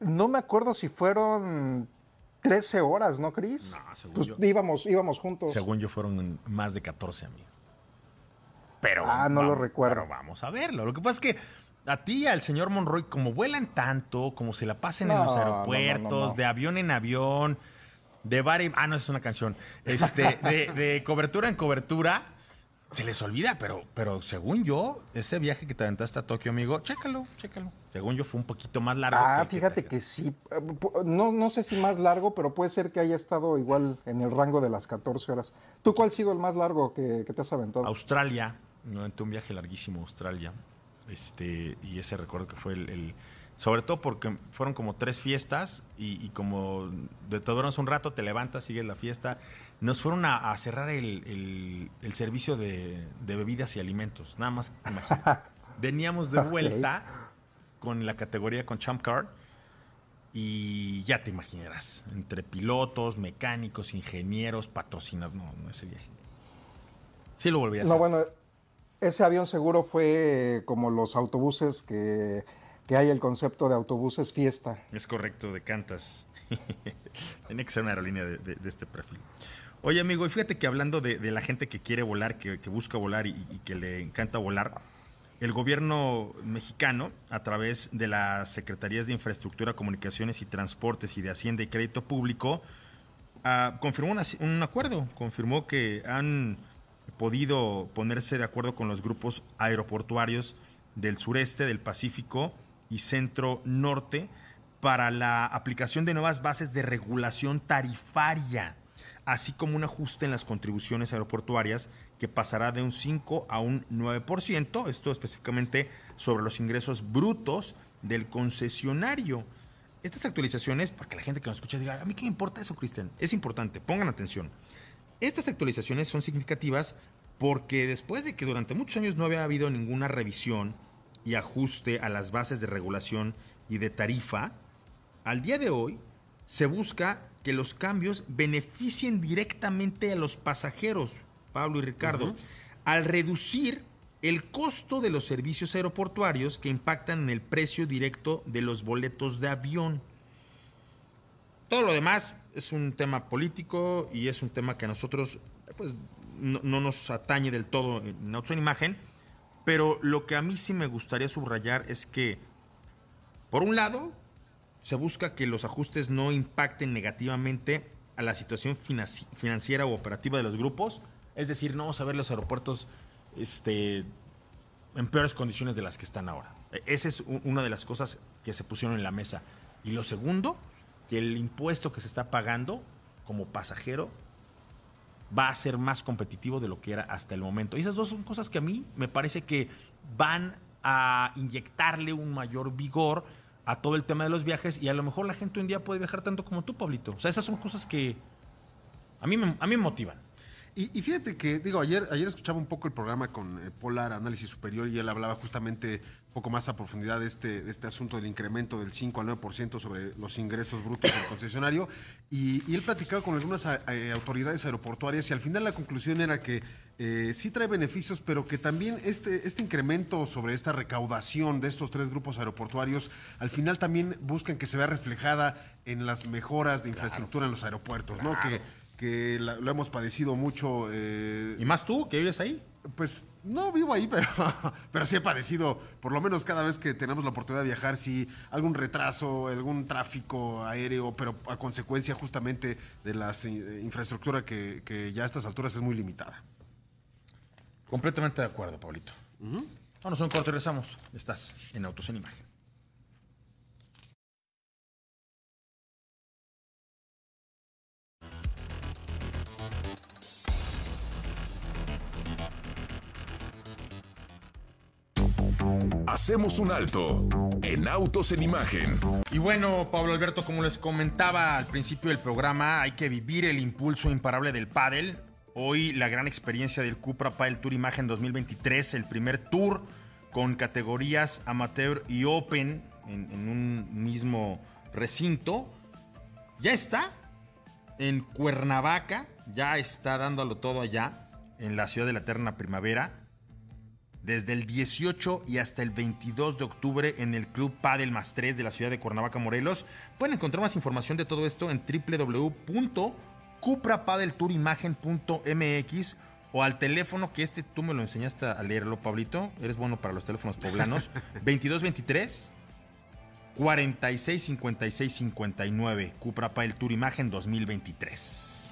no me acuerdo si fueron 13 horas, ¿no, Cris? No, según pues yo. Íbamos, íbamos juntos. Según yo fueron más de 14, amigo. Pero. Ah, no lo recuerdo. Pero vamos a verlo. Lo que pasa es que a ti y al señor Monroy, como vuelan tanto, como se la pasen en los aeropuertos, de avión en avión, de bar Ah, no, es una canción. Este, de, de cobertura en cobertura se les olvida, pero, pero según yo, ese viaje que te aventaste a Tokio, amigo, chécalo, chécalo. Según yo fue un poquito más largo. Ah, fíjate que, sí. No, no sé si más largo, pero puede ser que haya estado igual en el rango de las 14 horas. ¿Tú cuál ha sido el más largo que, te has aventado? Australia. No, un viaje larguísimo a Australia. Este, y ese recuerdo que fue el sobre todo porque fueron como tres fiestas y, como de te duermes un rato, te levantas, sigues la fiesta. Nos fueron a, cerrar el, servicio de, bebidas y alimentos. Nada más Veníamos de vuelta con la categoría con Champ Card y ya te imaginarás, entre pilotos, mecánicos, ingenieros, patrocinadores. No, no, ese viaje. Sí lo volví a hacer. No, bueno, ese avión seguro fue como los autobuses que que hay el concepto de autobuses fiesta. Es correcto, de Cantas. Tiene que ser una aerolínea de, este perfil. Oye, amigo, y fíjate que hablando de, la gente que quiere volar, que, busca volar y, que le encanta volar, el gobierno mexicano, a través de las Secretarías de Infraestructura, Comunicaciones y Transportes y de Hacienda y Crédito Público, ah, confirmó un acuerdo, confirmó que han podido ponerse de acuerdo con los grupos aeroportuarios del sureste, del Pacífico, y Centro Norte para la aplicación de nuevas bases de regulación tarifaria, así como un ajuste en las contribuciones aeroportuarias que pasará de un 5 a un 9%, esto específicamente sobre los ingresos brutos del concesionario. Estas actualizaciones, porque la gente que nos escucha diga, ¿a mí qué me importa eso, Cristian? Es importante, pongan atención. Estas actualizaciones son significativas porque después de que durante muchos años no había habido ninguna revisión y ajuste a las bases de regulación y de tarifa, al día de hoy se busca que los cambios beneficien directamente a los pasajeros, Pablo y Ricardo, al reducir el costo de los servicios aeroportuarios que impactan en el precio directo de los boletos de avión. Todo lo demás es un tema político y es un tema que a nosotros pues, no, nos atañe del todo en nuestra imagen, pero lo que a mí sí me gustaría subrayar es que, por un lado, se busca que los ajustes no impacten negativamente a la situación financiera o operativa de los grupos. Es decir, no vamos a ver los aeropuertos este, en peores condiciones de las que están ahora. E-, esa es una de las cosas que se pusieron en la mesa. Y lo segundo, que el impuesto que se está pagando como pasajero va a ser más competitivo de lo que era hasta el momento. Y esas dos son cosas que a mí me parece que van a inyectarle un mayor vigor a todo el tema de los viajes y a lo mejor la gente un día puede viajar tanto como tú, Pablito. O sea, esas son cosas que a mí me, a mí me motivan. Y, y, fíjate que, digo, ayer, ayer escuchaba un poco el programa con eh, Polar Análisis Superior y él hablaba justamente un poco más a profundidad de este, de este asunto del incremento del 5 al 9% sobre los ingresos brutos del concesionario. Y, y él platicaba con algunas eh, autoridades aeroportuarias y al final la conclusión era que eh, sí trae beneficios, pero que también este, este incremento sobre esta recaudación de estos tres grupos aeroportuarios, al final también buscan que se vea reflejada en las mejoras de infraestructura en los aeropuertos, ¿no? Que, que la, lo hemos padecido mucho. Eh, ¿Y más tú, que vives ahí? Pues no vivo ahí, pero, pero sí he padecido, por lo menos cada vez que tenemos la oportunidad de viajar, sí, algún retraso, algún tráfico aéreo, pero a consecuencia justamente de la eh, infraestructura que, que, ya a estas alturas es muy limitada. Completamente de acuerdo, Pablito. Uh -huh. Vamos a un corte regresamos. Estás en Autos en Imagen. Hacemos un alto en Autos en Imagen. Y bueno, Pablo Alberto, como les comentaba al principio del programa, hay que vivir el impulso imparable del pádel. Hoy la gran experiencia del Cupra Padel Tour Imagen 2023, el primer tour con categorías amateur y open en, en un mismo recinto. Ya está en Cuernavaca, ya está dándolo todo allá, en la ciudad de la eterna primavera desde el 18 y hasta el 22 de octubre en el Club Padel Más 3 de la ciudad de Cuernavaca, Morelos. Pueden encontrar más información de todo esto en www.cuprapadeltourimagen.mx o al teléfono que este tú me lo enseñaste a leerlo, Pablito. Eres bueno para los teléfonos poblanos. 2223 46 56 59. Cupra Padel Tour Imagen 2023.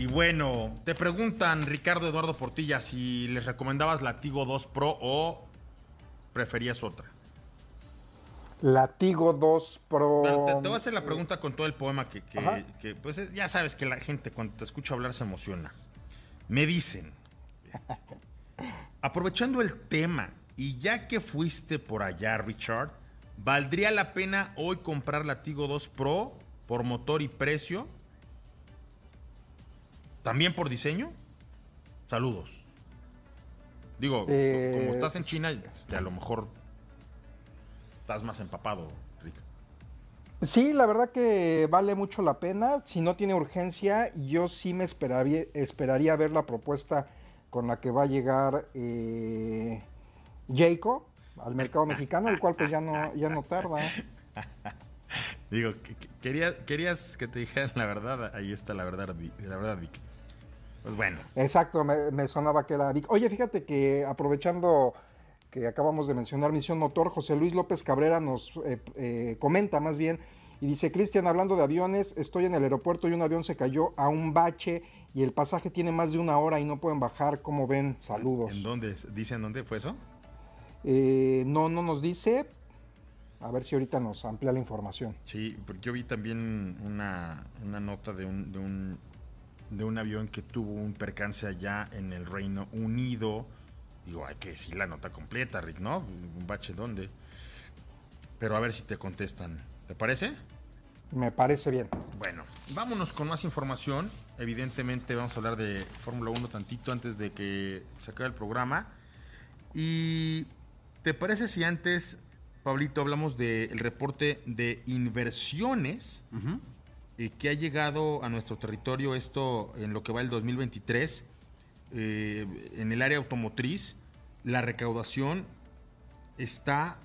Y bueno, te preguntan Ricardo Eduardo Portilla si les recomendabas la Tigo 2 Pro o preferías otra. La Tigo 2 Pro. Pero te, te, voy a hacer la pregunta con todo el poema que, que, que, pues ya sabes que la gente cuando te escucha hablar se emociona. Me dicen, aprovechando el tema y ya que fuiste por allá, Richard, ¿valdría la pena hoy comprar la Tigo 2 Pro por motor y precio? ¿También por diseño? Saludos. Digo, eh, como estás en China, este, a lo mejor estás más empapado, Rick. Sí, la verdad que vale mucho la pena. Si no tiene urgencia, yo sí me esperaría, esperaría ver la propuesta con la que va a llegar eh, Jayco al mercado mexicano, el cual pues ya no, ya no tarda. Digo, querías, querías que te dijeran la verdad, ahí está la verdad, la verdad, Vic. Pues bueno. Exacto, me, me, sonaba que era Vic. Oye, fíjate que aprovechando que acabamos de mencionar Misión Motor, José Luis López Cabrera nos eh, eh, comenta más bien y dice, Cristian, hablando de aviones, estoy en el aeropuerto y un avión se cayó a un bache y el pasaje tiene más de una hora y no pueden bajar. ¿Cómo ven? Saludos. ¿En dónde? ¿Dicen dónde fue eso? Eh, no, no nos dice. A ver si ahorita nos amplía la información. Sí, porque yo vi también una, una nota de un, de un de un avión que tuvo un percance allá en el Reino Unido. Digo, hay que decir la nota completa, Rick, ¿no? Un bache dónde. Pero a ver si te contestan. ¿Te parece? Me parece bien. Bueno, vámonos con más información. Evidentemente vamos a hablar de Fórmula 1 tantito antes de que se acabe el programa. Y ¿te parece si antes, Pablito, hablamos del reporte de inversiones uh -huh que ha llegado a nuestro territorio esto en lo que va el 2023 eh, en el área automotriz la recaudación está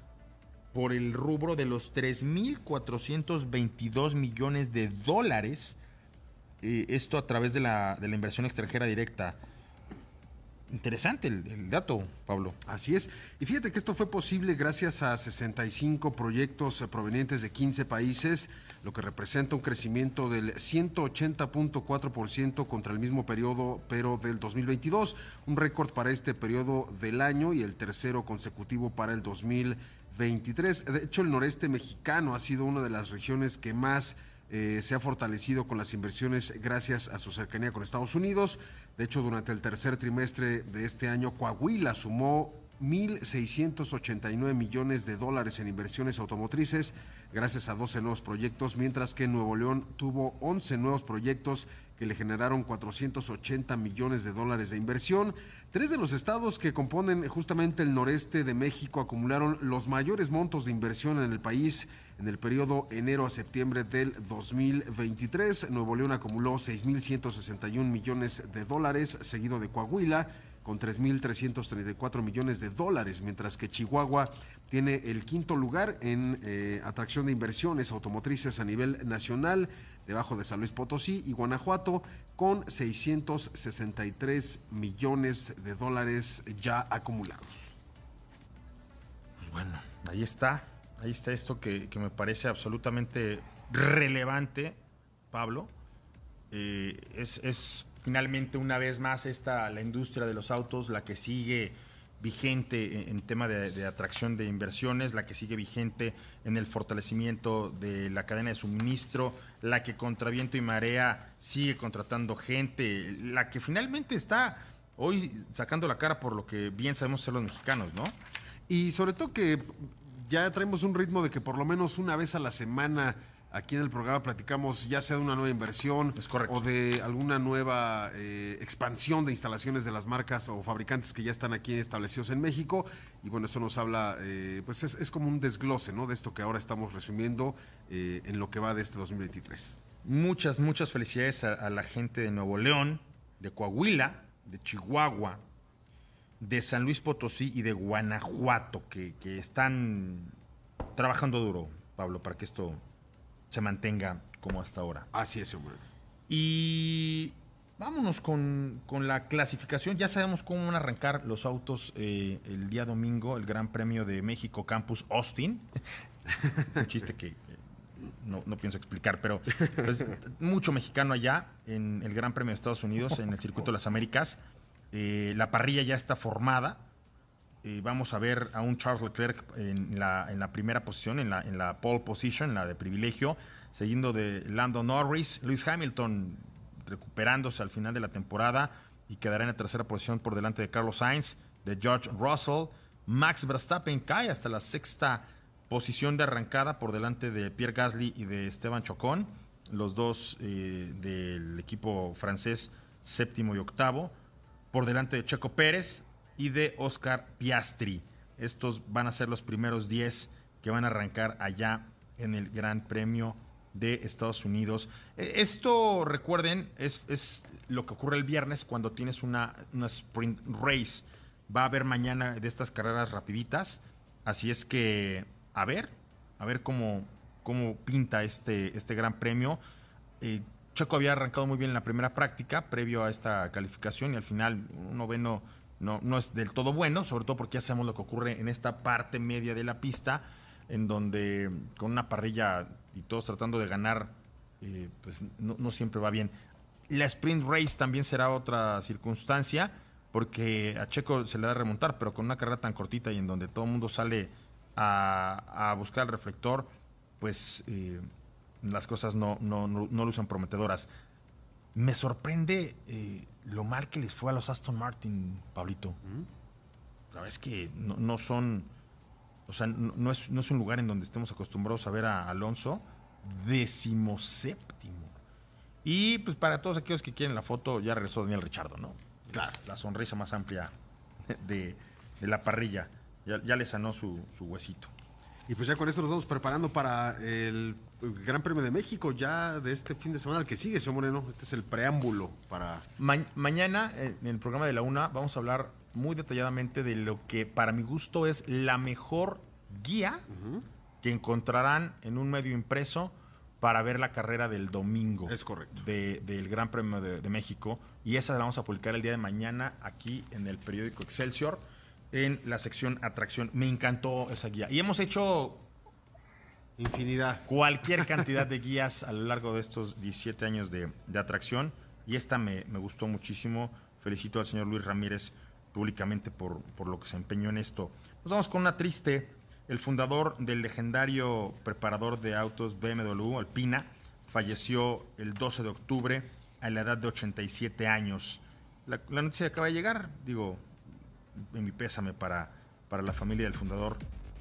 por el rubro de los 3.422 millones de dólares eh, esto a través de la, inversión extranjera directa interesante el, el dato, Pablo. Así es. Y fíjate que esto fue posible gracias a 65 proyectos eh, provenientes de 15 países, lo que representa un crecimiento del 180.4% contra el mismo periodo, pero del 2022, un récord para este periodo del año y el tercero consecutivo para el 2023. De hecho, el noreste mexicano ha sido una de las regiones que más eh, se ha fortalecido con las inversiones gracias a su cercanía con Estados Unidos. De hecho, durante el tercer trimestre de este año, Coahuila sumó 1.689 millones de dólares en inversiones automotrices gracias a 12 nuevos proyectos, mientras que Nuevo León tuvo 11 nuevos proyectos que le generaron 480 millones de dólares de inversión. Tres de los estados que componen justamente el noreste de México acumularon los mayores montos de inversión en el país en el periodo enero a septiembre del 2023. Nuevo León acumuló 6.161 millones de dólares, seguido de Coahuila con 3.334 millones de dólares, mientras que Chihuahua tiene el quinto lugar en eh, atracción de inversiones automotrices a nivel nacional, debajo de San Luis Potosí y Guanajuato, con 663 millones de dólares ya acumulados. Pues bueno, ahí está, ahí está esto que, que me parece absolutamente relevante, Pablo. Eh, es, es finalmente una vez más esta la industria de los autos la que sigue vigente en, tema de, de, atracción de inversiones, la que sigue vigente en el fortalecimiento de la cadena de suministro, la que contra viento y marea sigue contratando gente, la que finalmente está hoy sacando la cara por lo que bien sabemos ser los mexicanos, ¿no? Y sobre todo que ya traemos un ritmo de que por lo menos una vez a la semana Aquí en el programa platicamos ya sea de una nueva inversión o de alguna nueva eh, expansión de instalaciones de las marcas o fabricantes que ya están aquí establecidos en México. Y bueno, eso nos habla, eh, pues es, es, como un desglose ¿no? de esto que ahora estamos resumiendo eh, en lo que va de este 2023. Muchas, muchas felicidades a, a la gente de Nuevo León, de Coahuila, de Chihuahua, de San Luis Potosí y de Guanajuato, que, que están trabajando duro, Pablo, para que esto se mantenga como hasta ahora. Así es, hombre. Y vámonos con, con, la clasificación. Ya sabemos cómo van a arrancar los autos eh, el día domingo, el Gran Premio de México Campus Austin. Un chiste que no, no, pienso explicar, pero pues, mucho mexicano allá en el Gran Premio de Estados Unidos, en el Circuito de las Américas. Eh, la parrilla ya está formada. Vamos a ver a un Charles Leclerc en la, en la primera posición, en la, en la pole position, en la de privilegio, siguiendo de Lando Norris, Lewis Hamilton recuperándose al final de la temporada y quedará en la tercera posición por delante de Carlos Sainz, de George Russell. Max Verstappen cae hasta la sexta posición de arrancada por delante de Pierre Gasly y de Esteban Chocón, los dos eh, del equipo francés séptimo y octavo, por delante de Checo Pérez, y de Oscar Piastri. Estos van a ser los primeros 10 que van a arrancar allá en el Gran Premio de Estados Unidos. Esto, recuerden, es, es lo que ocurre el viernes cuando tienes una, una, sprint race. Va a haber mañana de estas carreras rapiditas. Así es que, a ver, a ver cómo, cómo pinta este, este Gran Premio. Eh, Checo había arrancado muy bien en la primera práctica, previo a esta calificación, y al final un noveno no, no es del todo bueno, sobre todo porque ya sabemos lo que ocurre en esta parte media de la pista, en donde con una parrilla y todos tratando de ganar, eh, pues no, no, siempre va bien. La sprint race también será otra circunstancia, porque a Checo se le da a remontar, pero con una carrera tan cortita y en donde todo el mundo sale a, buscar el reflector, pues eh, las cosas no, no, no lucen prometedoras. Me sorprende eh, lo mal que les fue a los Aston Martin, Pablito. La verdad es que no, no son. O sea, no, no, es, no es un lugar en donde estemos acostumbrados a ver a Alonso. Decimoséptimo. Y pues para todos aquellos que quieren la foto, ya regresó Daniel Richardo, ¿no? Claro. La sonrisa más amplia de, de la parrilla. Ya, ya, le sanó su, su huesito. Y pues ya con esto nos vamos preparando para el Gran Premio de México, ya de este fin de semana al que sigue, señor Moreno. Este es el preámbulo para. Ma mañana, en el programa de la UNA, vamos a hablar muy detalladamente de lo que para mi gusto es la mejor guía uh -huh. que encontrarán en un medio impreso para ver la carrera del domingo. Es correcto. de- del Gran Premio de, de México. Y esa la vamos a publicar el día de mañana aquí en el periódico Excelsior, en la sección Atracción. Me encantó esa guía. Y hemos hecho Infinidad. cualquier cantidad de guías a lo largo de estos 17 años de, de atracción. Y esta me, me gustó muchísimo. Felicito al señor Luis Ramírez públicamente por, por lo que se empeñó en esto. Nos vamos con una triste. El fundador del legendario preparador de autos BMW, Alpina, falleció el 12 de octubre a la edad de 87 años. La, la noticia acaba de llegar, digo, en mi pésame para, para la familia del fundador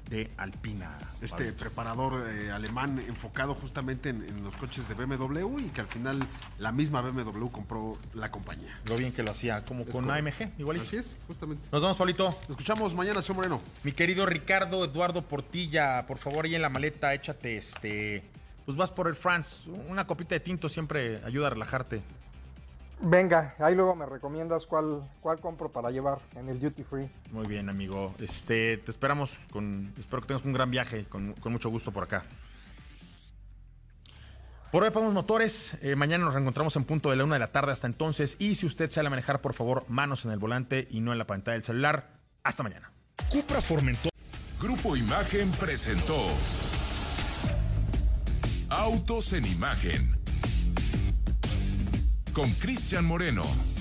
de Alpina. Este preparador eh, alemán enfocado justamente en, en los coches de BMW y que al final la misma BMW compró la compañía. Lo bien que lo hacía, como con correcto. AMG, igualito. Así es, justamente. Nos vamos, Pablito. Nos escuchamos mañana, señor Moreno. Mi querido Ricardo Eduardo Portilla, por favor, ahí en la maleta, échate este. Pues vas por el France. Una copita de tinto siempre ayuda a relajarte. Venga, ahí luego me recomiendas cuál, cuál compro para llevar en el duty free. Muy bien, amigo. Este, te esperamos con. Espero que tengas un gran viaje, con, con mucho gusto por acá. Por hoy ponemos motores. Eh, mañana nos reencontramos en punto de la una de la tarde hasta entonces. Y si usted sale a manejar, por favor, manos en el volante y no en la pantalla del celular. Hasta mañana. Cupra Formentor. Grupo Imagen presentó Autos en Imagen con Cristian Moreno.